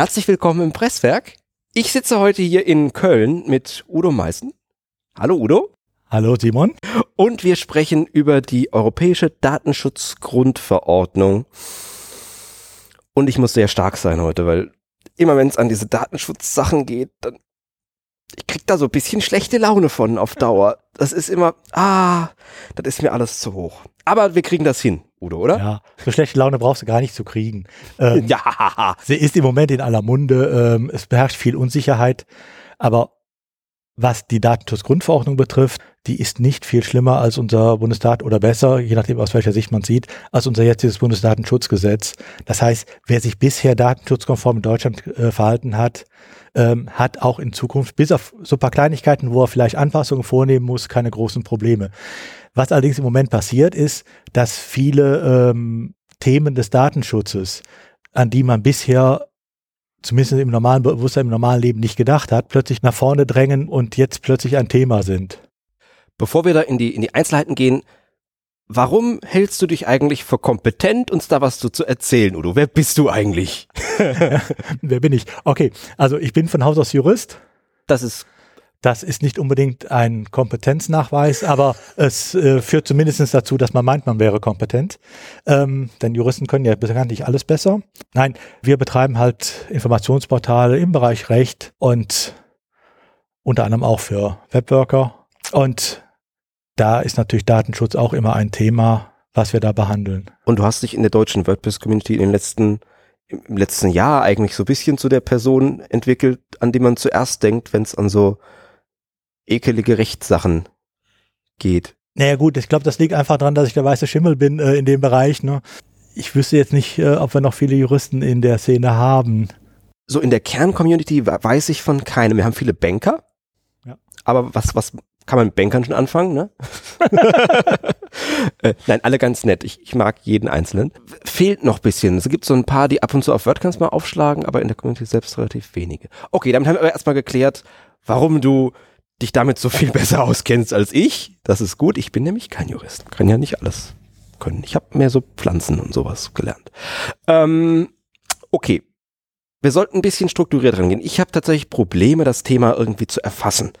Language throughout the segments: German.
Herzlich willkommen im Presswerk. Ich sitze heute hier in Köln mit Udo Meißen. Hallo Udo. Hallo Simon. Und wir sprechen über die Europäische Datenschutzgrundverordnung. Und ich muss sehr stark sein heute, weil immer wenn es an diese Datenschutzsachen geht, dann ich krieg da so ein bisschen schlechte Laune von auf Dauer. Das ist immer, ah, das ist mir alles zu hoch. Aber wir kriegen das hin, Udo, oder? Ja, so schlechte Laune brauchst du gar nicht zu kriegen. Ähm, ja. Sie ist im Moment in aller Munde. Ähm, es beherrscht viel Unsicherheit. Aber was die Datenschutzgrundverordnung betrifft, die ist nicht viel schlimmer als unser Bundesdat oder besser, je nachdem aus welcher Sicht man sieht, als unser jetziges Bundesdatenschutzgesetz. Das heißt, wer sich bisher datenschutzkonform in Deutschland äh, verhalten hat, ähm, hat auch in Zukunft bis auf so ein paar Kleinigkeiten, wo er vielleicht Anpassungen vornehmen muss, keine großen Probleme. Was allerdings im Moment passiert, ist, dass viele ähm, Themen des Datenschutzes, an die man bisher zumindest im normalen Bewusstsein, im normalen Leben nicht gedacht hat, plötzlich nach vorne drängen und jetzt plötzlich ein Thema sind. Bevor wir da in die, in die Einzelheiten gehen, warum hältst du dich eigentlich für kompetent, uns da was zu, zu erzählen, Udo? Wer bist du eigentlich? Wer bin ich? Okay, also ich bin von Haus aus Jurist. Das ist das ist nicht unbedingt ein Kompetenznachweis, aber es äh, führt zumindest dazu, dass man meint, man wäre kompetent. Ähm, denn Juristen können ja bekanntlich alles besser. Nein, wir betreiben halt Informationsportale im Bereich Recht und unter anderem auch für Webworker. Und da ist natürlich Datenschutz auch immer ein Thema, was wir da behandeln. Und du hast dich in der deutschen WordPress-Community in den letzten im letzten Jahr eigentlich so ein bisschen zu der Person entwickelt, an die man zuerst denkt, wenn es an so ekelige Rechtssachen geht. Naja gut, ich glaube, das liegt einfach daran, dass ich der weiße Schimmel bin äh, in dem Bereich. Ne? Ich wüsste jetzt nicht, äh, ob wir noch viele Juristen in der Szene haben. So in der Kerncommunity weiß ich von keinem. Wir haben viele Banker. Ja. Aber was, was kann man mit Bankern schon anfangen, ne? äh, nein, alle ganz nett. Ich, ich mag jeden Einzelnen. Fehlt noch bisschen. Es gibt so ein paar, die ab und zu auf WordCamps mal aufschlagen, aber in der Community selbst relativ wenige. Okay, damit haben wir aber erstmal geklärt, warum du dich damit so viel besser auskennst als ich. Das ist gut. Ich bin nämlich kein Jurist. Kann ja nicht alles können. Ich habe mehr so Pflanzen und sowas gelernt. Ähm, okay. Wir sollten ein bisschen strukturiert rangehen. Ich habe tatsächlich Probleme, das Thema irgendwie zu erfassen.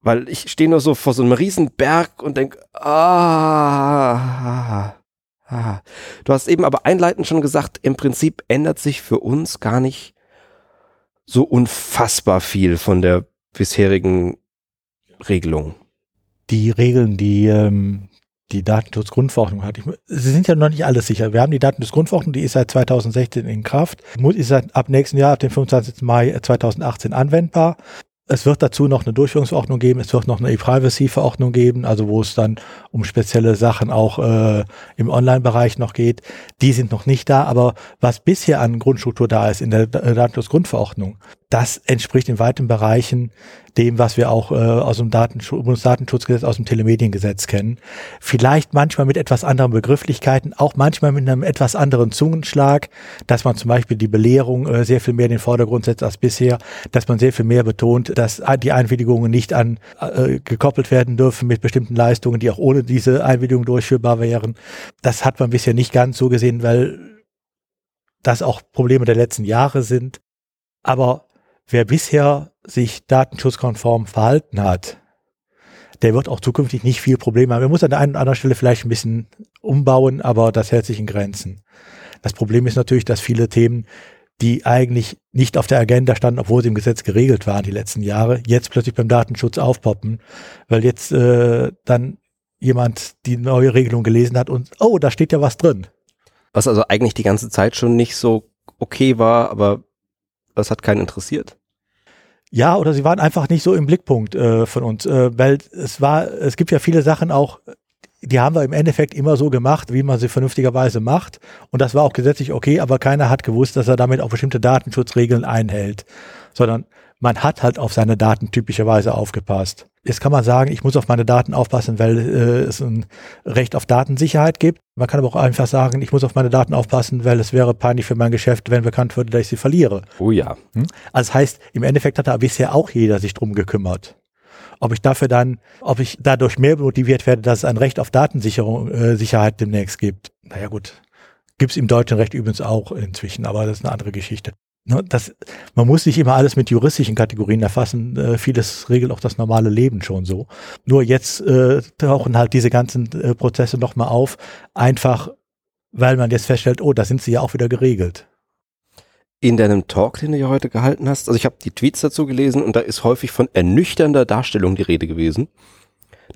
Weil ich stehe nur so vor so einem riesen Berg und denk, ah, ah. Du hast eben aber einleitend schon gesagt, im Prinzip ändert sich für uns gar nicht so unfassbar viel von der bisherigen Regelung? Die Regeln, die ähm, die Datenschutzgrundverordnung hat. Ich, sie sind ja noch nicht alles sicher. Wir haben die Datenschutzgrundverordnung, die ist seit 2016 in Kraft, ist seit, ab nächsten Jahr, ab dem 25. Mai 2018 anwendbar. Es wird dazu noch eine Durchführungsverordnung geben, es wird noch eine E-Privacy-Verordnung geben, also wo es dann um spezielle Sachen auch äh, im Online-Bereich noch geht. Die sind noch nicht da, aber was bisher an Grundstruktur da ist in der Datenschutzgrundverordnung, das entspricht in weiten Bereichen dem, was wir auch äh, aus dem Datenschutz, Bundesdatenschutzgesetz, aus dem Telemediengesetz kennen. Vielleicht manchmal mit etwas anderen Begrifflichkeiten, auch manchmal mit einem etwas anderen Zungenschlag, dass man zum Beispiel die Belehrung äh, sehr viel mehr in den Vordergrund setzt als bisher, dass man sehr viel mehr betont, dass die Einwilligungen nicht an äh, gekoppelt werden dürfen mit bestimmten Leistungen, die auch ohne diese Einwilligung durchführbar wären. Das hat man bisher nicht ganz so gesehen, weil das auch Probleme der letzten Jahre sind. Aber wer bisher sich datenschutzkonform verhalten hat, der wird auch zukünftig nicht viel Probleme haben. Er muss an der einen oder anderen Stelle vielleicht ein bisschen umbauen, aber das hält sich in Grenzen. Das Problem ist natürlich, dass viele Themen, die eigentlich nicht auf der Agenda standen, obwohl sie im Gesetz geregelt waren die letzten Jahre, jetzt plötzlich beim Datenschutz aufpoppen, weil jetzt äh, dann jemand die neue Regelung gelesen hat und oh, da steht ja was drin. Was also eigentlich die ganze Zeit schon nicht so okay war, aber das hat keinen interessiert. Ja, oder sie waren einfach nicht so im Blickpunkt äh, von uns, äh, weil es war, es gibt ja viele Sachen auch, die haben wir im Endeffekt immer so gemacht, wie man sie vernünftigerweise macht. Und das war auch gesetzlich okay, aber keiner hat gewusst, dass er damit auch bestimmte Datenschutzregeln einhält. Sondern man hat halt auf seine Daten typischerweise aufgepasst. Jetzt kann man sagen, ich muss auf meine Daten aufpassen, weil äh, es ein Recht auf Datensicherheit gibt. Man kann aber auch einfach sagen, ich muss auf meine Daten aufpassen, weil es wäre peinlich für mein Geschäft, wenn bekannt würde, dass ich sie verliere. Oh ja. Hm? Also das heißt, im Endeffekt hat da bisher auch jeder sich drum gekümmert. Ob ich dafür dann, ob ich dadurch mehr motiviert werde, dass es ein Recht auf Datensicherung, äh, Sicherheit demnächst gibt. Naja gut, gibt's im deutschen Recht übrigens auch inzwischen, aber das ist eine andere Geschichte. Ne, das, man muss nicht immer alles mit juristischen Kategorien erfassen. Äh, vieles regelt auch das normale Leben schon so. Nur jetzt äh, tauchen halt diese ganzen äh, Prozesse nochmal auf, einfach weil man jetzt feststellt, oh, da sind sie ja auch wieder geregelt. In deinem Talk, den du ja heute gehalten hast, also ich habe die Tweets dazu gelesen und da ist häufig von ernüchternder Darstellung die Rede gewesen.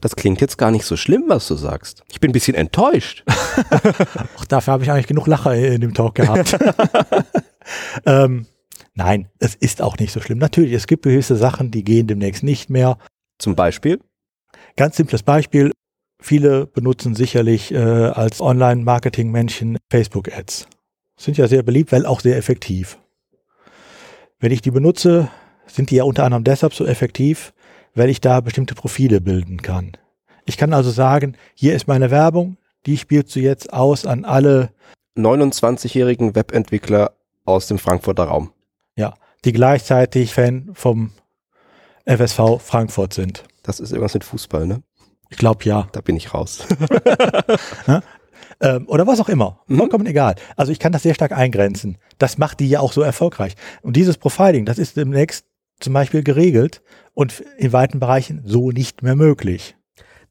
Das klingt jetzt gar nicht so schlimm, was du sagst. Ich bin ein bisschen enttäuscht. auch dafür habe ich eigentlich genug Lacher in dem Talk gehabt. ähm, nein, es ist auch nicht so schlimm. Natürlich, es gibt gewisse Sachen, die gehen demnächst nicht mehr. Zum Beispiel? Ganz simples Beispiel. Viele benutzen sicherlich äh, als Online-Marketing-Menschen Facebook-Ads. Sind ja sehr beliebt, weil auch sehr effektiv. Wenn ich die benutze, sind die ja unter anderem deshalb so effektiv, weil ich da bestimmte Profile bilden kann. Ich kann also sagen, hier ist meine Werbung, die spielst du jetzt aus an alle 29-jährigen Webentwickler aus dem Frankfurter Raum. Ja, die gleichzeitig Fan vom FSV Frankfurt sind. Das ist irgendwas mit Fußball, ne? Ich glaube ja. Da bin ich raus. ähm, oder was auch immer. Mhm. Vollkommen egal. Also ich kann das sehr stark eingrenzen. Das macht die ja auch so erfolgreich. Und dieses Profiling, das ist demnächst zum Beispiel geregelt und in weiten Bereichen so nicht mehr möglich.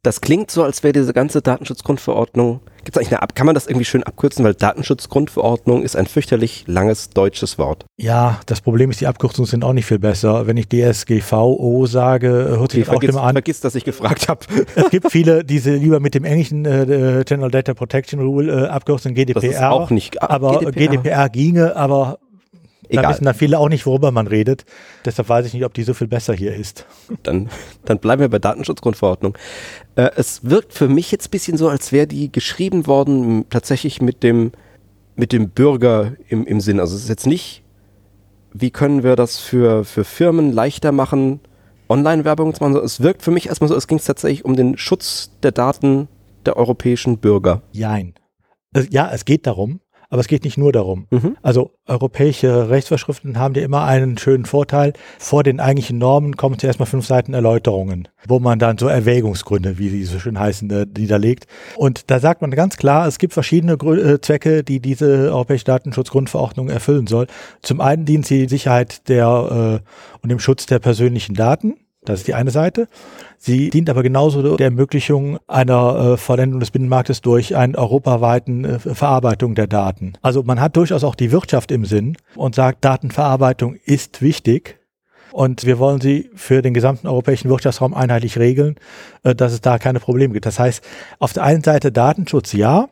Das klingt so, als wäre diese ganze Datenschutzgrundverordnung, gibt's eigentlich eine Ab kann man das irgendwie schön abkürzen, weil Datenschutzgrundverordnung ist ein fürchterlich langes deutsches Wort. Ja, das Problem ist, die Abkürzungen sind auch nicht viel besser. Wenn ich DSGVO sage, hört sich okay, das auch immer an. Vergiss, dass ich gefragt habe. Es gibt viele, die sie lieber mit dem englischen äh, General Data Protection Rule äh, abkürzen, GDPR. Das ist auch nicht. Ah, aber GDPR. GDPR ginge, aber Egal. Da wissen da viele auch nicht, worüber man redet. Deshalb weiß ich nicht, ob die so viel besser hier ist. Dann, dann bleiben wir bei Datenschutzgrundverordnung. Äh, es wirkt für mich jetzt ein bisschen so, als wäre die geschrieben worden tatsächlich mit dem, mit dem Bürger im, im Sinn. Also es ist jetzt nicht, wie können wir das für, für Firmen leichter machen, Online-Werbung zu machen. Es wirkt für mich erstmal so, als ging es tatsächlich um den Schutz der Daten der europäischen Bürger. Jein. Ja, es geht darum, aber es geht nicht nur darum. Mhm. Also europäische Rechtsvorschriften haben ja immer einen schönen Vorteil. Vor den eigentlichen Normen kommen zuerst mal fünf Seiten Erläuterungen, wo man dann so Erwägungsgründe, wie sie so schön heißen, äh, niederlegt. Und da sagt man ganz klar, es gibt verschiedene Grü äh, Zwecke, die diese europäische Datenschutzgrundverordnung erfüllen soll. Zum einen dient sie Sicherheit der äh, und dem Schutz der persönlichen Daten. Das ist die eine Seite. Sie dient aber genauso der Ermöglichung einer äh, Vollendung des Binnenmarktes durch eine europaweiten äh, Verarbeitung der Daten. Also man hat durchaus auch die Wirtschaft im Sinn und sagt, Datenverarbeitung ist wichtig. Und wir wollen sie für den gesamten europäischen Wirtschaftsraum einheitlich regeln, äh, dass es da keine Probleme gibt. Das heißt, auf der einen Seite Datenschutz ja,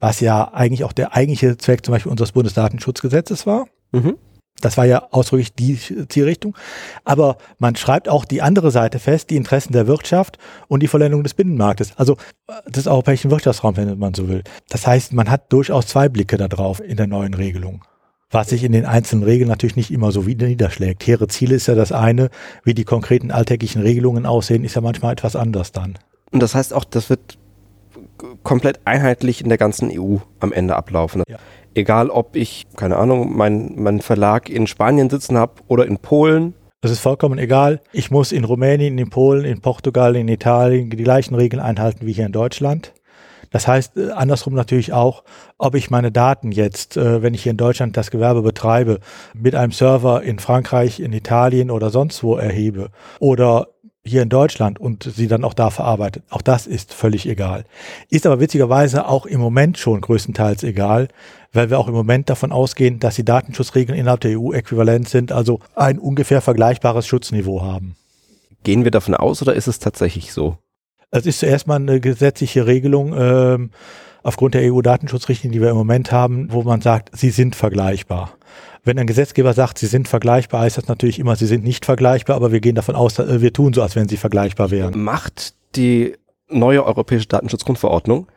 was ja eigentlich auch der eigentliche Zweck zum Beispiel unseres Bundesdatenschutzgesetzes war. Mhm. Das war ja ausdrücklich die Zielrichtung. Aber man schreibt auch die andere Seite fest, die Interessen der Wirtschaft und die Vollendung des Binnenmarktes, also äh, des europäischen Wirtschaftsraums, wenn man so will. Das heißt, man hat durchaus zwei Blicke darauf in der neuen Regelung. Was sich in den einzelnen Regeln natürlich nicht immer so wieder niederschlägt. Hehre Ziele ist ja das eine, wie die konkreten alltäglichen Regelungen aussehen, ist ja manchmal etwas anders dann. Und das heißt auch, das wird komplett einheitlich in der ganzen EU am Ende ablaufen. Ja. Egal, ob ich, keine Ahnung, meinen mein Verlag in Spanien sitzen habe oder in Polen. Das ist vollkommen egal. Ich muss in Rumänien, in Polen, in Portugal, in Italien die gleichen Regeln einhalten wie hier in Deutschland. Das heißt äh, andersrum natürlich auch, ob ich meine Daten jetzt, äh, wenn ich hier in Deutschland das Gewerbe betreibe, mit einem Server in Frankreich, in Italien oder sonst wo erhebe oder hier in Deutschland und sie dann auch da verarbeitet. Auch das ist völlig egal. Ist aber witzigerweise auch im Moment schon größtenteils egal, weil wir auch im Moment davon ausgehen, dass die Datenschutzregeln innerhalb der EU äquivalent sind, also ein ungefähr vergleichbares Schutzniveau haben. Gehen wir davon aus oder ist es tatsächlich so? Es ist zuerst mal eine gesetzliche Regelung ähm, aufgrund der EU-Datenschutzrichtlinie, die wir im Moment haben, wo man sagt, sie sind vergleichbar. Wenn ein Gesetzgeber sagt, sie sind vergleichbar, heißt das natürlich immer, sie sind nicht vergleichbar, aber wir gehen davon aus, äh, wir tun so, als wenn sie vergleichbar wären. Macht die neue europäische Datenschutzgrundverordnung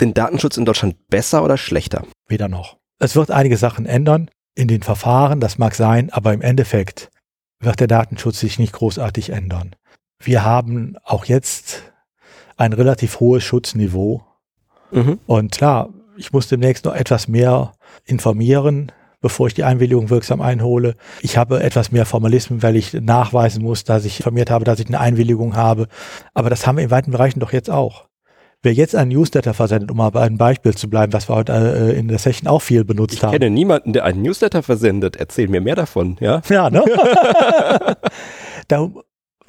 den Datenschutz in Deutschland besser oder schlechter? Weder noch. Es wird einige Sachen ändern in den Verfahren, das mag sein, aber im Endeffekt wird der Datenschutz sich nicht großartig ändern. Wir haben auch jetzt ein relativ hohes Schutzniveau. Mhm. Und klar, ich muss demnächst noch etwas mehr informieren, bevor ich die Einwilligung wirksam einhole. Ich habe etwas mehr Formalismen, weil ich nachweisen muss, dass ich informiert habe, dass ich eine Einwilligung habe. Aber das haben wir in weiten Bereichen doch jetzt auch. Wer jetzt einen Newsletter versendet, um mal bei einem Beispiel zu bleiben, was wir heute äh, in der Session auch viel benutzt Ich haben. kenne niemanden, der einen Newsletter versendet. Erzähl mir mehr davon, ja? Ja, ne? da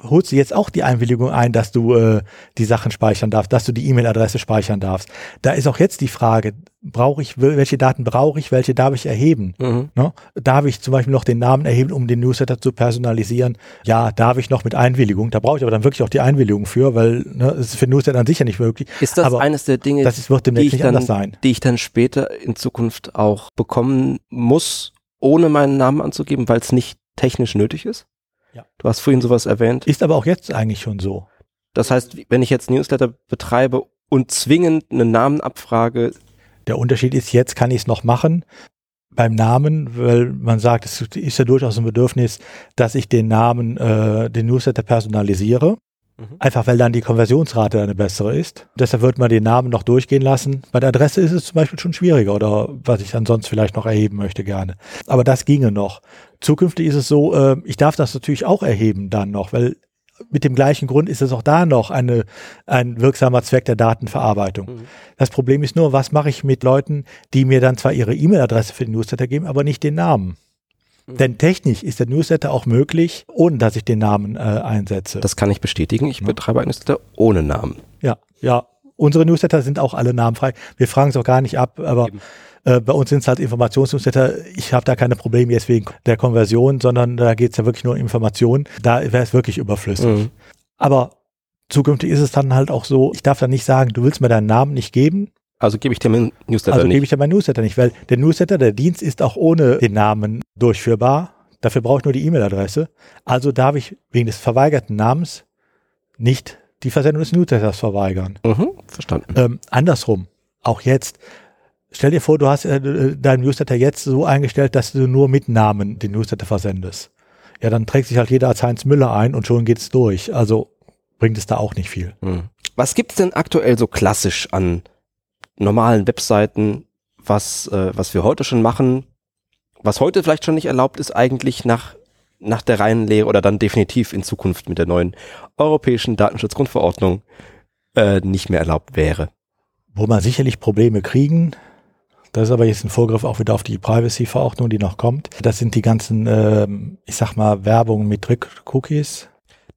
holst du jetzt auch die Einwilligung ein, dass du äh, die Sachen speichern darfst, dass du die E-Mail-Adresse speichern darfst. Da ist auch jetzt die Frage, brauche ich, welche Daten brauche ich, welche darf ich erheben? Mhm. Ne? Darf ich zum Beispiel noch den Namen erheben, um den Newsletter zu personalisieren? Ja, darf ich noch mit Einwilligung. Da brauche ich aber dann wirklich auch die Einwilligung für, weil ne, es ist für Newsletter an sich ja nicht möglich. Ist das aber eines der Dinge, das ist, wird die demnächst ich, nicht dann, anders sein. die ich dann später in Zukunft auch bekommen muss, ohne meinen Namen anzugeben, weil es nicht technisch nötig ist? Ja. Du hast vorhin sowas erwähnt. Ist aber auch jetzt eigentlich schon so. Das heißt, wenn ich jetzt Newsletter betreibe und zwingend einen Namen abfrage, Der Unterschied ist, jetzt kann ich es noch machen beim Namen, weil man sagt, es ist ja durchaus ein Bedürfnis, dass ich den Namen, äh, den Newsletter personalisiere. Mhm. Einfach weil dann die Konversionsrate eine bessere ist. Deshalb wird man den Namen noch durchgehen lassen. Bei der Adresse ist es zum Beispiel schon schwieriger oder was ich ansonsten vielleicht noch erheben möchte gerne. Aber das ginge noch. Zukünftig ist es so, äh, ich darf das natürlich auch erheben dann noch, weil mit dem gleichen Grund ist es auch da noch eine, ein wirksamer Zweck der Datenverarbeitung. Mhm. Das Problem ist nur, was mache ich mit Leuten, die mir dann zwar ihre E-Mail-Adresse für den Newsletter geben, aber nicht den Namen. Mhm. Denn technisch ist der Newsletter auch möglich, ohne dass ich den Namen äh, einsetze. das kann ich bestätigen. Ich betreibe einen Newsletter ohne Namen. ja, ja. Unsere Newsletter sind auch alle namenfrei. Wir fragen es auch gar nicht ab, aber äh, bei uns sind es halt Informationsnewsletter. Ich habe da keine Probleme jetzt wegen der Konversion, sondern da geht es ja wirklich nur um Informationen. Da wäre es wirklich überflüssig. Mhm. Aber zukünftig ist es dann halt auch so, ich darf dann nicht sagen, du willst mir deinen Namen nicht geben, Also gebe ich dir meinen Newsletter also gebe nicht. ich dir meinen Newsletter nicht, weil der Newsletter, der Dienst ist auch ohne den Namen durchführbar. Dafür brauche ich nur die E-Mail-Adresse. Also darf ich wegen des verweigerten Namens nicht die Versendung des Newsletters verweigern. Mhm, verstanden. Ähm, andersrum, auch jetzt, stell dir vor, du hast äh, deinen Newsletter jetzt so eingestellt, dass du nur mit Namen den Newsletter versendest. Ja, dann trägt sich halt jeder als Heinz Müller ein und schon geht's durch. Also bringt es da auch nicht viel. Mhm. Was gibt's denn aktuell so klassisch an normalen Webseiten, was, äh, was wir heute schon machen, was heute vielleicht schon nicht erlaubt ist, eigentlich nach, nach der reinen Lehre oder dann definitiv in Zukunft mit der neuen europäischen Datenschutzgrundverordnung äh, nicht mehr erlaubt wäre. Wo man sicherlich Probleme kriegen, das ist aber jetzt ein Vorgriff auch wieder auf die Privacy-Verordnung, die noch kommt. Das sind die ganzen, ähm, ich sag mal, Werbung mit Trick-Cookies.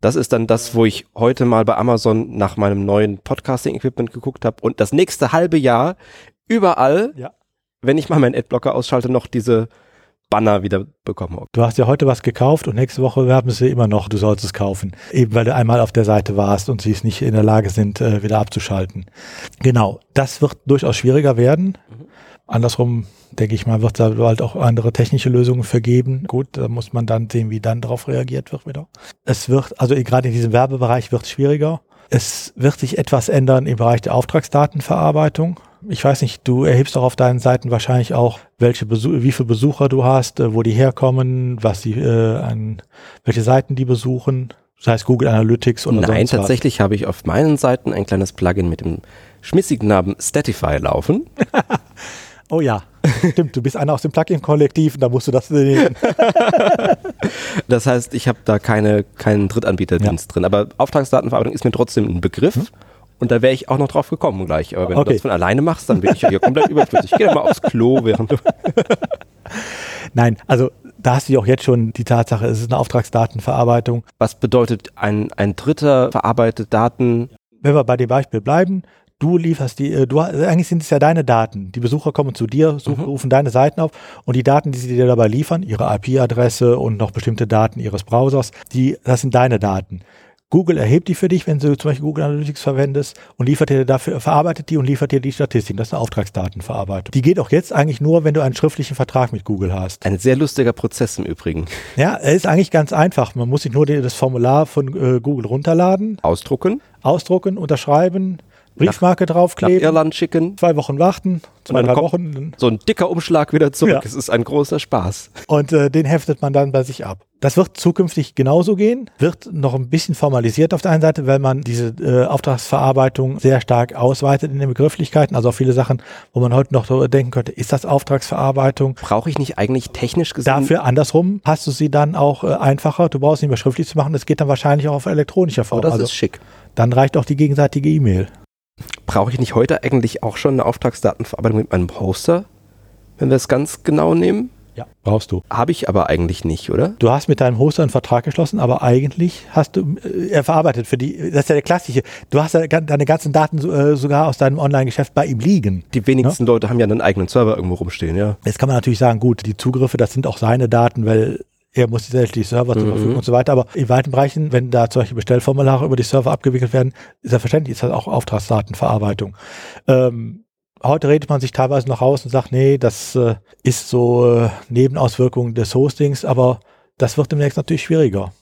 Das ist dann das, wo ich heute mal bei Amazon nach meinem neuen Podcasting-Equipment geguckt habe und das nächste halbe Jahr überall, Ja. wenn ich mal meinen Adblocker ausschalte, noch diese Banner wieder bekomme. Du hast ja heute was gekauft und nächste Woche werben sie immer noch, du sollst es kaufen. Eben weil du einmal auf der Seite warst und sie es nicht in der Lage sind, äh, wieder abzuschalten. Genau, das wird durchaus schwieriger werden. Andersrum, denke ich mal, wird es da halt auch andere technische Lösungen für geben. Gut, da muss man dann sehen, wie dann darauf reagiert wird wieder. Es wird, also gerade in diesem Werbebereich wird es schwieriger. Es wird sich etwas ändern im Bereich der Auftragsdatenverarbeitung. Ich weiß nicht, du erhebst auch auf deinen Seiten wahrscheinlich auch, welche Besu wie viele Besucher du hast, äh, wo die herkommen, was die, äh, an, welche Seiten die besuchen, sei es Google Analytics oder Nein, tatsächlich habe ich auf meinen Seiten ein kleines Plugin mit dem schmissigen Namen Statify laufen. Oh ja, stimmt, du bist einer aus dem Plugin-Kollektiv und da musst du das sehen. Das heißt, ich habe da keine, keinen Drittanbieterdienst drin. Aber Auftragsdatenverarbeitung ist mir trotzdem ein Begriff. Und da wäre ich auch noch drauf gekommen gleich. Aber wenn Okay. du das von alleine machst, dann bin ich ja hier komplett überflüssig. Geh doch mal aufs Klo, während du. Nein, also da hast du ja auch jetzt schon die Tatsache, es ist eine Auftragsdatenverarbeitung. Was bedeutet ein, ein Dritter verarbeitet Daten? Wenn wir bei dem Beispiel bleiben, du lieferst die, äh, du, eigentlich sind es ja deine Daten. Die Besucher kommen zu dir, suchen, Mhm. rufen deine Seiten auf und die Daten, die sie dir dabei liefern, ihre IP-Adresse und noch bestimmte Daten ihres Browsers, die, das sind deine Daten. Google erhebt die für dich, wenn du zum Beispiel Google Analytics verwendest und liefert dir dafür, verarbeitet die und liefert dir die Statistiken. Das ist eine Auftragsdatenverarbeitung. Die geht auch jetzt eigentlich nur, wenn du einen schriftlichen Vertrag mit Google hast. Ein sehr lustiger Prozess im Übrigen. Ja, er ist eigentlich ganz einfach. Man muss sich nur das Formular von äh, Google runterladen, Ausdrucken, ausdrucken, unterschreiben, Briefmarke nach draufkleben, Irland schicken, zwei Wochen warten, zwei, drei Wochen so ein dicker Umschlag wieder zurück. Ja. Es ist ein großer Spaß. und äh, den heftet man dann bei sich ab. Das wird zukünftig genauso gehen, wird noch ein bisschen formalisiert auf der einen Seite, weil man diese äh, Auftragsverarbeitung sehr stark ausweitet in den Begrifflichkeiten. Also auch viele Sachen, wo man heute noch so denken könnte, ist das Auftragsverarbeitung? Brauche ich nicht eigentlich technisch gesehen? Dafür andersrum hast du sie dann auch äh, einfacher. Du brauchst nicht mehr schriftlich zu machen. Das geht dann wahrscheinlich auch auf elektronischer oh, Form. das also ist schick. dann reicht auch die gegenseitige E-Mail. Brauche ich nicht heute eigentlich auch schon eine Auftragsdatenverarbeitung mit meinem Hoster, wenn wir es ganz genau nehmen? Ja, brauchst du. Habe ich aber eigentlich nicht, oder? Du hast mit deinem Hoster einen Vertrag geschlossen, aber eigentlich hast du, äh, er verarbeitet für die, das ist ja der klassische, du hast ja deine ganzen Daten äh, sogar aus deinem Online-Geschäft bei ihm liegen. Die wenigsten ja? Leute haben ja einen eigenen Server irgendwo rumstehen, ja. Jetzt kann man natürlich sagen, gut, die Zugriffe, das sind auch seine Daten, weil er muss die Server zur Verfügung mhm. und so weiter. Aber in weiten Bereichen, wenn da solche Bestellformulare über die Server abgewickelt werden, ist ja verständlich, ist das auch Auftragsdatenverarbeitung. Ähm, heute redet man sich teilweise noch raus und sagt, nee, das äh, ist so äh, Nebenauswirkungen des Hostings, aber das wird demnächst natürlich schwieriger.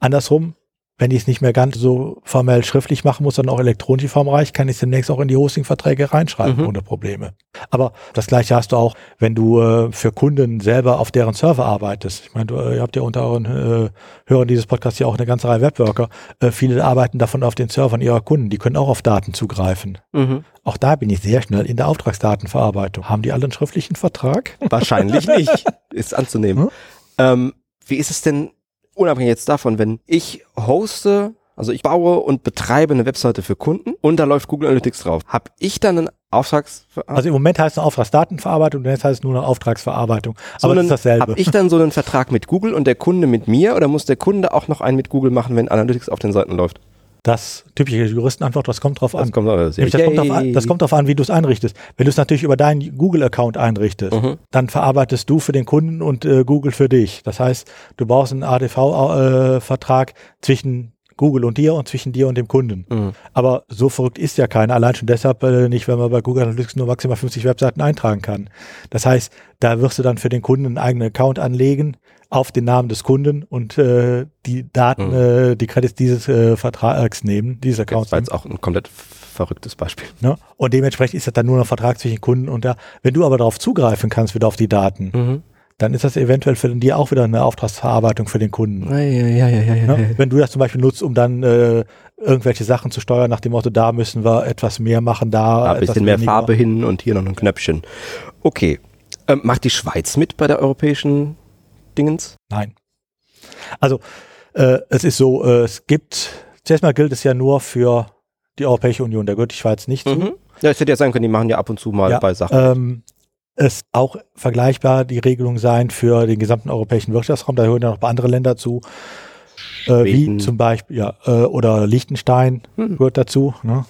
Andersrum, wenn ich es nicht mehr ganz so formell schriftlich machen muss, sondern auch elektronisch formreich, kann ich es demnächst auch in die Hosting-Verträge reinschreiben mhm. ohne Probleme. Aber das gleiche hast du auch, wenn du äh, für Kunden selber auf deren Server arbeitest. Ich meine, du, äh, ihr habt ja unter euren äh, Hörern dieses Podcasts ja auch eine ganze Reihe Webworker. Äh, viele arbeiten davon auf den Servern ihrer Kunden. Die können auch auf Daten zugreifen. Mhm. Auch da bin ich sehr schnell in der Auftragsdatenverarbeitung. Haben die alle einen schriftlichen Vertrag? Wahrscheinlich nicht. Ist anzunehmen. Hm? Ähm, wie ist es denn unabhängig jetzt davon, wenn ich hoste, also ich baue und betreibe eine Webseite für Kunden und da läuft Google Analytics drauf, habe ich dann einen Auftrags... Also im Moment heißt es Auftragsdatenverarbeitung und jetzt heißt es nur eine Auftragsverarbeitung. So aber das ist dasselbe. Habe ich dann so einen Vertrag mit Google und der Kunde mit mir oder muss der Kunde auch noch einen mit Google machen, wenn Analytics auf den Seiten läuft? Das typische Juristenantwort, das kommt drauf an. Das kommt, das, das, kommt drauf an das kommt drauf an, wie du es einrichtest. Wenn du es natürlich über deinen Google-Account einrichtest, mhm. dann verarbeitest du für den Kunden und äh, Google für dich. Das heißt, du brauchst einen ADV-Vertrag äh, zwischen Google und dir und zwischen dir und dem Kunden. Mhm. Aber so verrückt ist ja keiner. Allein schon deshalb äh, nicht, wenn man bei Google Analytics nur maximal 50 Webseiten eintragen kann. Das heißt, da wirst du dann für den Kunden einen eigenen Account anlegen, auf den Namen des Kunden und äh, die Daten, mhm. äh, die Credits dieses äh, Vertrags nehmen, dieses Accounts. Das war jetzt auch ein komplett verrücktes Beispiel. Ne? Und dementsprechend ist das dann nur ein Vertrag zwischen Kunden und da. Wenn du aber darauf zugreifen kannst, wieder auf die Daten, mhm. dann ist das eventuell für die auch wieder eine Auftragsverarbeitung für den Kunden. Ja, ja, ja, ja, ja, ne? Wenn du das zum Beispiel nutzt, um dann äh, irgendwelche Sachen zu steuern, nach dem Motto, da müssen wir etwas mehr machen, da. Ja, ein bisschen mehr Farbe hin und hier noch ein Knöpfchen. Okay. Ähm, macht die Schweiz mit bei der europäischen Dingens? Nein. Also äh, es ist so, äh, es gibt, zuerst mal gilt es ja nur für die Europäische Union, da gehört die Schweiz nicht mhm. zu. Ja, es hätte ja sein können, die machen ja ab und zu mal ja, bei Sachen. Ähm, es auch vergleichbar die Regelung sein für den gesamten europäischen Wirtschaftsraum, da hören ja noch ein paar andere Länder zu, äh, wie zum Beispiel, ja, äh, oder Liechtenstein hm. gehört dazu. Ne?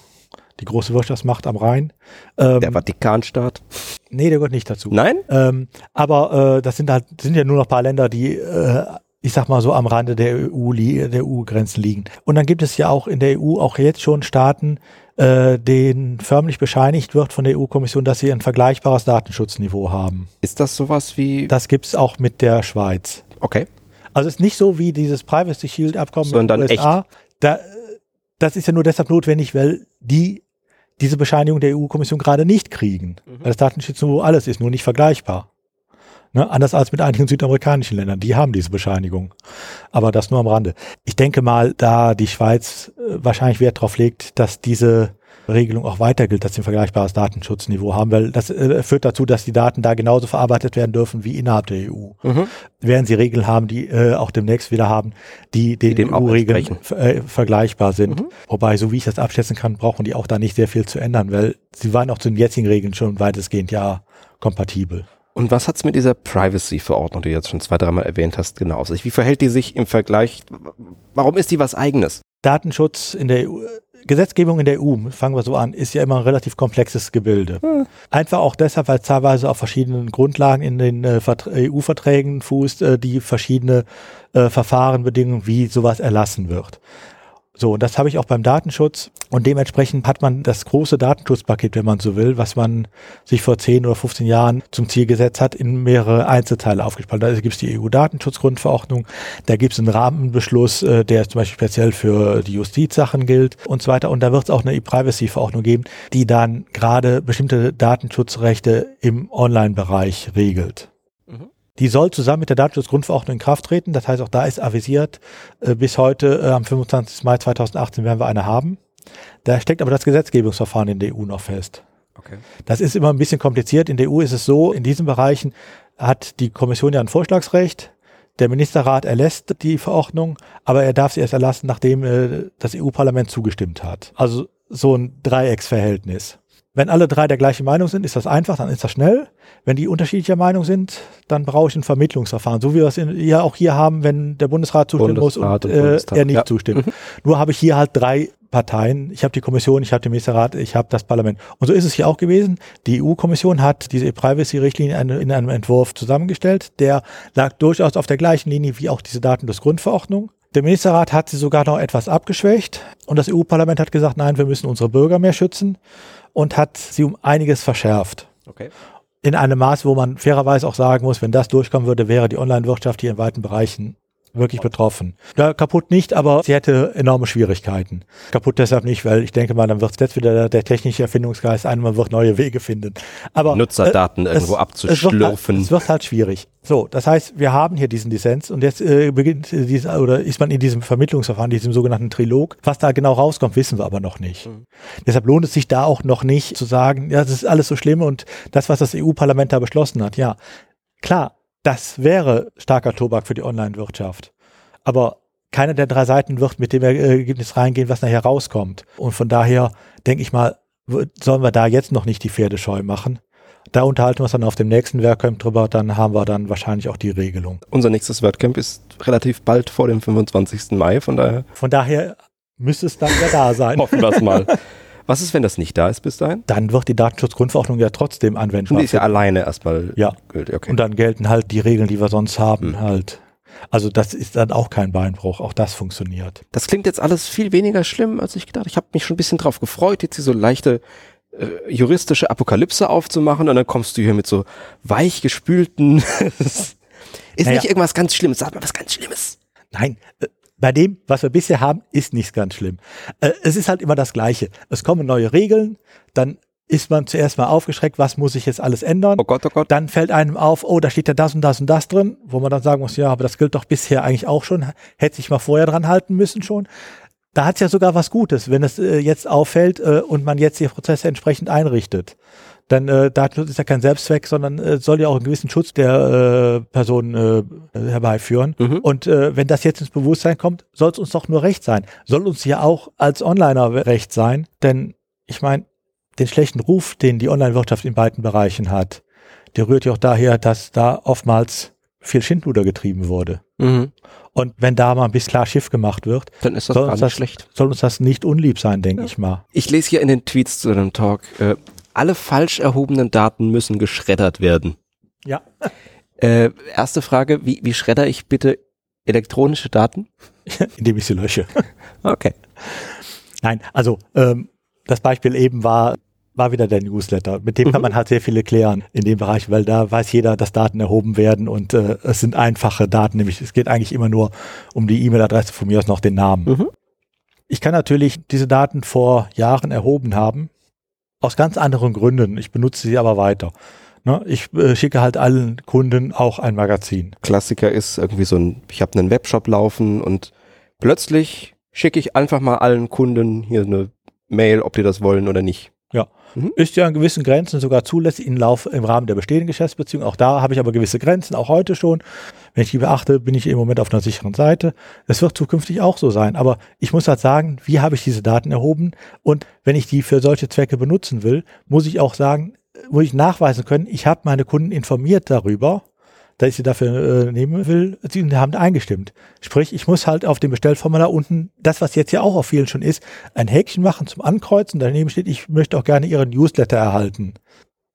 Die große Wirtschaftsmacht am Rhein. Ähm, der Vatikanstaat? Nee, der gehört nicht dazu. Nein? Ähm, aber äh, das sind halt sind ja nur noch ein paar Länder, die äh, ich sag mal so am Rande der EU der EU-Grenzen liegen. Und dann gibt es ja auch in der EU auch jetzt schon Staaten, äh, denen förmlich bescheinigt wird von der EU-Kommission, dass sie ein vergleichbares Datenschutzniveau haben. Ist das sowas wie? Das gibt's auch mit der Schweiz. Okay. Also es ist nicht so wie dieses Privacy Shield Abkommen mit den USA. Echt? Da, das ist ja nur deshalb notwendig, weil die diese Bescheinigung der EU-Kommission gerade nicht kriegen. Mhm. Weil das Datenschutzniveau alles ist, nur nicht vergleichbar. Ne? Anders als mit einigen südamerikanischen Ländern. Die haben diese Bescheinigung. Aber das nur am Rande. Ich denke mal, da die Schweiz äh, wahrscheinlich Wert darauf legt, dass diese Regelung auch weiter gilt, dass sie ein vergleichbares Datenschutzniveau haben, weil das äh, führt dazu, dass die Daten da genauso verarbeitet werden dürfen wie innerhalb der EU. Mhm. Werden sie Regeln haben, die äh, auch demnächst wieder haben, die den EU-Regeln äh, vergleichbar sind. Mhm. Wobei, so wie ich das abschätzen kann, brauchen die auch da nicht sehr viel zu ändern, weil sie waren auch zu den jetzigen Regeln schon weitestgehend ja kompatibel. Und was hat's mit dieser Privacy-Verordnung, die du jetzt schon zwei, dreimal erwähnt hast, genau auf sich? Wie verhält die sich im Vergleich? Warum ist die was Eigenes? Datenschutz in der EU, Gesetzgebung in der EU, fangen wir so an, ist ja immer ein relativ komplexes Gebilde. Hm. Einfach auch deshalb, weil es teilweise auf verschiedenen Grundlagen in den äh, EU-Verträgen fußt, äh, die verschiedene äh, Verfahren bedingen, wie sowas erlassen wird. So, und das habe ich auch beim Datenschutz. Und dementsprechend hat man das große Datenschutzpaket, wenn man so will, was man sich vor 10 oder 15 Jahren zum Ziel gesetzt hat, in mehrere Einzelteile aufgespalten. Da gibt es die EU-Datenschutzgrundverordnung, da gibt es einen Rahmenbeschluss, äh, der zum Beispiel speziell für die Justizsachen gilt und so weiter. Und da wird es auch eine E-Privacy-Verordnung geben, die dann gerade bestimmte Datenschutzrechte im Online-Bereich regelt. Die soll zusammen mit der Datenschutzgrundverordnung in Kraft treten. Das heißt, auch da ist avisiert, äh, bis heute äh, am 25. Mai 2018 werden wir eine haben. Da steckt aber das Gesetzgebungsverfahren in der EU noch fest. Okay. Das ist immer ein bisschen kompliziert. In der EU ist es so, in diesen Bereichen hat die Kommission ja ein Vorschlagsrecht. Der Ministerrat erlässt die Verordnung, aber er darf sie erst erlassen, nachdem äh, das EU-Parlament zugestimmt hat. Also so ein Dreiecksverhältnis. Wenn alle drei der gleichen Meinung sind, ist das einfach, dann ist das schnell. Wenn die unterschiedlicher Meinung sind, dann brauche ich ein Vermittlungsverfahren, so wie wir es in, ja auch hier haben, wenn der Bundesrat zustimmen Bundesrat muss und und, äh, er nicht ja. zustimmt. Nur habe ich hier halt drei Parteien. Ich habe die Kommission, ich habe den Ministerrat, ich habe das Parlament. Und so ist es hier auch gewesen. Die EU-Kommission hat diese Privacy-Richtlinie in, in einem Entwurf zusammengestellt. Der lag durchaus auf der gleichen Linie wie auch diese Datenschutzgrundverordnung. Der Ministerrat hat sie sogar noch etwas abgeschwächt und das EU-Parlament hat gesagt, nein, wir müssen unsere Bürger mehr schützen und hat sie um einiges verschärft. Okay. In einem Maß, wo man fairerweise auch sagen muss, wenn das durchkommen würde, wäre die Online-Wirtschaft hier in weiten Bereichen wirklich betroffen. Ja, kaputt nicht, aber sie hätte enorme Schwierigkeiten. Kaputt deshalb nicht, weil ich denke mal, dann wird jetzt wieder der, technische Erfindungsgeist ein, man wird neue Wege finden. Aber Nutzerdaten äh, irgendwo es- abzuschlürfen. Es wird, halt, es wird halt schwierig. So, das heißt, wir haben hier diesen Dissens und jetzt äh, beginnt äh, dieser, oder ist man in diesem Vermittlungsverfahren, diesem sogenannten Trilog. Was da genau rauskommt, wissen wir aber noch nicht. Mhm. Deshalb lohnt es sich da auch noch nicht zu sagen, ja, das ist alles so schlimm und das, was das EU-Parlament da beschlossen hat, ja, klar, das wäre starker Tobak für die Online-Wirtschaft. Aber keine der drei Seiten wird mit dem Ergebnis reingehen, was nachher rauskommt. Und von daher denke ich mal, sollen wir da jetzt noch nicht die Pferde scheu machen. Da unterhalten wir uns dann auf dem nächsten Werkcamp drüber, dann haben wir dann wahrscheinlich auch die Regelung. Unser nächstes WordCamp ist relativ bald vor dem 25. Mai, von daher Von daher müsste es dann ja da sein. hoffen wir es mal. Was ist, wenn das nicht da ist bis dahin? Dann wird die Datenschutzgrundverordnung ja trotzdem anwendbar. die ist ja alleine erstmal Ja. gültig. Okay. Und dann gelten halt die Regeln, die wir sonst haben, Mhm. halt. Also das ist dann auch kein Beinbruch, auch das funktioniert. Das klingt jetzt alles viel weniger schlimm, als ich gedacht. Ich habe mich schon ein bisschen drauf gefreut, jetzt hier so leichte äh, juristische Apokalypse aufzumachen und dann kommst du hier mit so weich gespülten. ist Naja. nicht irgendwas ganz Schlimmes. Sag mal was ganz Schlimmes. Nein, äh, bei dem, was wir bisher haben, ist nichts ganz schlimm. Äh, Es ist halt immer das Gleiche. Es kommen neue Regeln, dann ist man zuerst mal aufgeschreckt, was muss ich jetzt alles ändern? Oh Gott, oh Gott. Dann fällt einem auf, oh, da steht ja das und das und das drin, wo man dann sagen muss, ja, aber das gilt doch bisher eigentlich auch schon, hätte sich mal vorher dran halten müssen schon. Da hat es ja sogar was Gutes, wenn es äh, jetzt auffällt äh, und man jetzt die Prozesse entsprechend einrichtet. Dann äh, Datenschutz ist ja kein Selbstzweck, sondern äh, soll ja auch einen gewissen Schutz der äh, Person äh, herbeiführen. Mhm. Und äh, wenn das jetzt ins Bewusstsein kommt, soll es uns doch nur recht sein. Soll uns ja auch als Onliner recht sein, denn ich meine, den schlechten Ruf, den die Online-Wirtschaft in beiden Bereichen hat, der rührt ja auch daher, dass da oftmals viel Schindluder getrieben wurde. Mhm. Und wenn da mal ein bisschen klar Schiff gemacht wird, Dann ist das Soll uns nicht das- schlecht. soll uns das nicht unlieb sein, denke ich mal. Ich lese hier in den Tweets zu dem Talk, äh, alle falsch erhobenen Daten müssen geschreddert werden. Ja. Äh, erste Frage, wie, wie schredder ich bitte elektronische Daten? Indem ich sie lösche. Okay. Nein, also ähm, das Beispiel eben war, war wieder der Newsletter. Mit dem kann Mhm. man halt sehr viel klären in dem Bereich, weil da weiß jeder, dass Daten erhoben werden und äh, es sind einfache Daten, nämlich es geht eigentlich immer nur um die E-Mail-Adresse, von mir aus noch den Namen. Mhm. Ich kann natürlich diese Daten vor Jahren erhoben haben, aus ganz anderen Gründen. Ich benutze sie aber weiter. Ne? Ich äh, schicke halt allen Kunden auch ein Magazin. Klassiker ist irgendwie so ein, ich habe einen Webshop laufen und plötzlich schicke ich einfach mal allen Kunden hier eine Mail, ob die das wollen oder nicht. Ist ja in gewissen Grenzen sogar zulässig im, Lauf, im Rahmen der bestehenden Geschäftsbeziehung. Auch da habe ich aber gewisse Grenzen, auch heute schon. Wenn ich die beachte, bin ich im Moment auf einer sicheren Seite. Es wird zukünftig auch so sein. Aber ich muss halt sagen, wie habe ich diese Daten erhoben? Und wenn ich die für solche Zwecke benutzen will, muss ich auch sagen, muss ich nachweisen können, ich habe meine Kunden informiert darüber, dass ich sie dafür äh, nehmen will, sie haben eingestimmt. Sprich, ich muss halt auf dem Bestellformular unten, das was jetzt ja auch auf vielen schon ist, ein Häkchen machen zum Ankreuzen, daneben steht, ich möchte auch gerne Ihren Newsletter erhalten.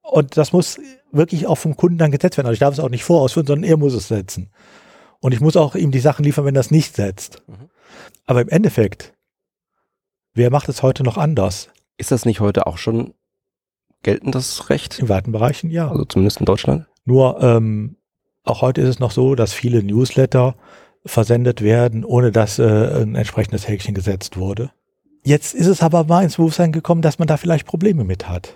Und das muss wirklich auch vom Kunden dann gesetzt werden. Also ich darf es auch nicht vorausführen, sondern er muss es setzen. Und ich muss auch ihm die Sachen liefern, wenn er es nicht setzt. Mhm. Aber im Endeffekt, wer macht es heute noch anders? Ist das nicht heute auch schon geltendes Recht? In weiten Bereichen ja. Also zumindest in Deutschland? Nur ähm, auch heute ist es noch so, dass viele Newsletter versendet werden, ohne dass äh, ein entsprechendes Häkchen gesetzt wurde. Jetzt ist es aber mal ins Bewusstsein gekommen, dass man da vielleicht Probleme mit hat.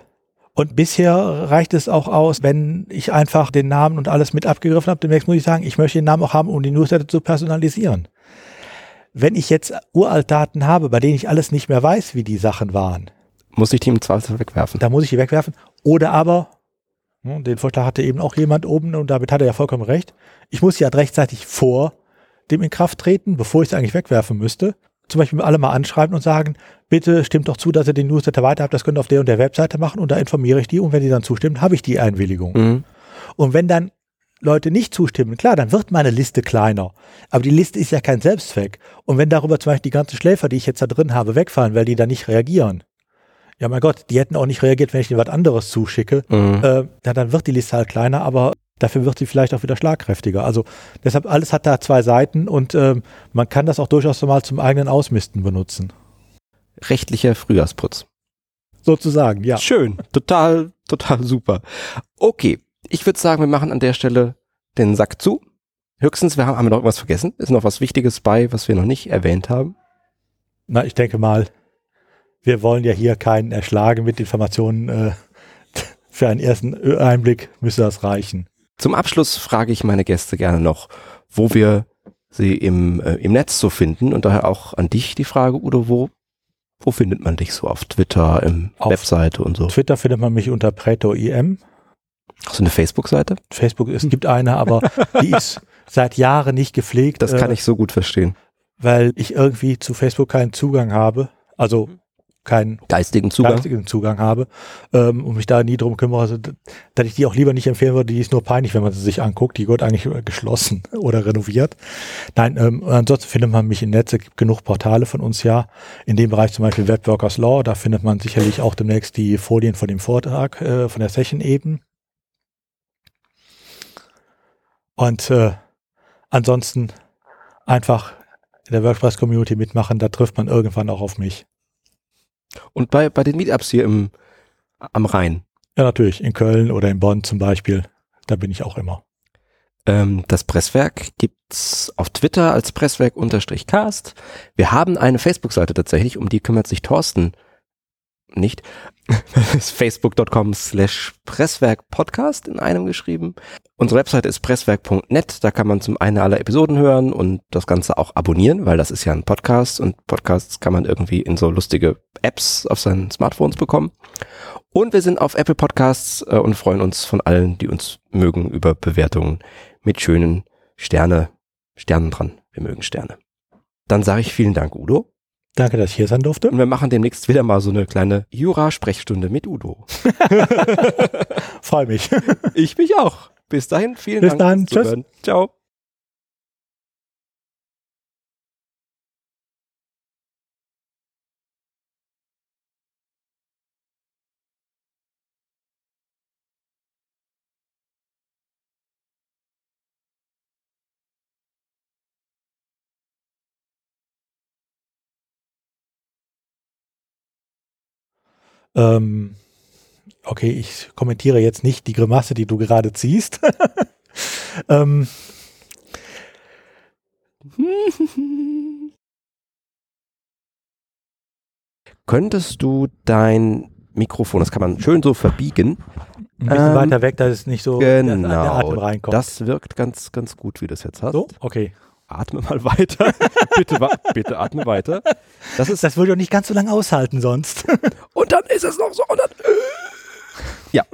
Und bisher reicht es auch aus, wenn ich einfach den Namen und alles mit abgegriffen habe. Demnächst muss ich sagen, ich möchte den Namen auch haben, um die Newsletter zu personalisieren. Wenn ich jetzt Uraltdaten habe, bei denen ich alles nicht mehr weiß, wie die Sachen waren, Muss ich die im Zweifelsfall wegwerfen? da muss ich die wegwerfen. Oder aber, den Vorschlag hatte eben auch jemand oben und damit hat er ja vollkommen recht. Ich muss halt rechtzeitig vor dem Inkrafttreten, bevor ich sie eigentlich wegwerfen müsste, zum Beispiel alle mal anschreiben und sagen, bitte stimmt doch zu, dass ihr den Newsletter weiter habt, das könnt ihr auf der und der Webseite machen und da informiere ich die und wenn die dann zustimmen, habe ich die Einwilligung. Mhm. Und wenn dann Leute nicht zustimmen, klar, dann wird meine Liste kleiner. Aber die Liste ist ja kein Selbstzweck. Und wenn darüber zum Beispiel die ganzen Schläfer, die ich jetzt da drin habe, wegfallen, weil die da nicht reagieren. Ja, mein Gott, die hätten auch nicht reagiert, wenn ich ihnen was anderes zuschicke. Mhm. Äh, ja, dann wird die Liste halt kleiner, aber dafür wird sie vielleicht auch wieder schlagkräftiger. Also deshalb, alles hat da zwei Seiten und ähm, man kann das auch durchaus mal zum eigenen Ausmisten benutzen. Rechtlicher Frühjahrsputz. Sozusagen, ja. Schön. Total, total super. Okay. Ich würde sagen, wir machen an der Stelle den Sack zu. Höchstens, wir haben, haben wir noch irgendwas vergessen? Ist noch was Wichtiges bei, was wir noch nicht erwähnt haben? Na, ich denke mal, wir wollen ja hier keinen erschlagen mit Informationen. Äh, für einen ersten Einblick müsste das reichen. Zum Abschluss frage ich meine Gäste gerne noch, wo wir sie im, äh, im Netz so finden und daher auch an dich die Frage, Udo, wo, wo findet man dich so auf Twitter, im Auf Webseite und so? Twitter findet man mich unter PretoIM. Hast du eine Facebook-Seite? Facebook, es gibt eine, aber die ist seit Jahren nicht gepflegt. Das kann äh, ich so gut verstehen. Weil ich irgendwie zu Facebook keinen Zugang habe. Also keinen Geistigen Zugang. geistigen Zugang habe ähm, und mich da nie drum kümmere, also, dass ich die auch lieber nicht empfehlen würde, die ist nur peinlich, wenn man sie sich anguckt, die wird eigentlich geschlossen oder renoviert. Nein, ähm, ansonsten findet man mich im Netz, es gibt genug Portale von uns ja, in dem Bereich zum Beispiel Webworkers Law, da findet man sicherlich auch demnächst die Folien von dem Vortrag äh, von der Session eben. Und äh, ansonsten einfach in der WordPress-Community mitmachen, da trifft man irgendwann auch auf mich. Und bei, bei den Meetups hier im, am Rhein. Ja, natürlich. In Köln oder in Bonn zum Beispiel. Da bin ich auch immer. Ähm, das Presswerk gibt's auf Twitter als Presswerk-Cast. Wir haben eine Facebook-Seite tatsächlich, um die kümmert sich Thorsten nicht. Facebook.com slash Presswerk-Podcast in einem geschrieben. Unsere Webseite ist presswerk.net. Da kann man zum einen alle Episoden hören und das Ganze auch abonnieren, weil das ist ja ein Podcast und Podcasts kann man irgendwie in so lustige Apps auf seinen Smartphones bekommen. Und wir sind auf Apple Podcasts äh, und freuen uns von allen, die uns mögen, über Bewertungen mit schönen Sterne, Sternen dran. Wir mögen Sterne. Dann sage ich vielen Dank, Udo. Danke, dass ich hier sein durfte. Und wir machen demnächst wieder mal so eine kleine Jura-Sprechstunde mit Udo. Freue mich. Ich mich auch. Bis dahin, vielen Bis Dank. dann. fürs Tschüss. Zuhören. Ciao. Ähm, okay, ich kommentiere jetzt nicht die Grimasse, die du gerade ziehst. ähm, Könntest du dein Mikrofon, das kann man schön so verbiegen. ein bisschen Ähm, weiter weg, dass es nicht so dass der Genau. Atem reinkommt. Das wirkt ganz, ganz gut, wie du das jetzt hast. so, okay atme mal weiter. bitte, bitte atme weiter. Das, ist, das würde doch nicht ganz so lange aushalten sonst. und dann ist es noch so. Und dann ja.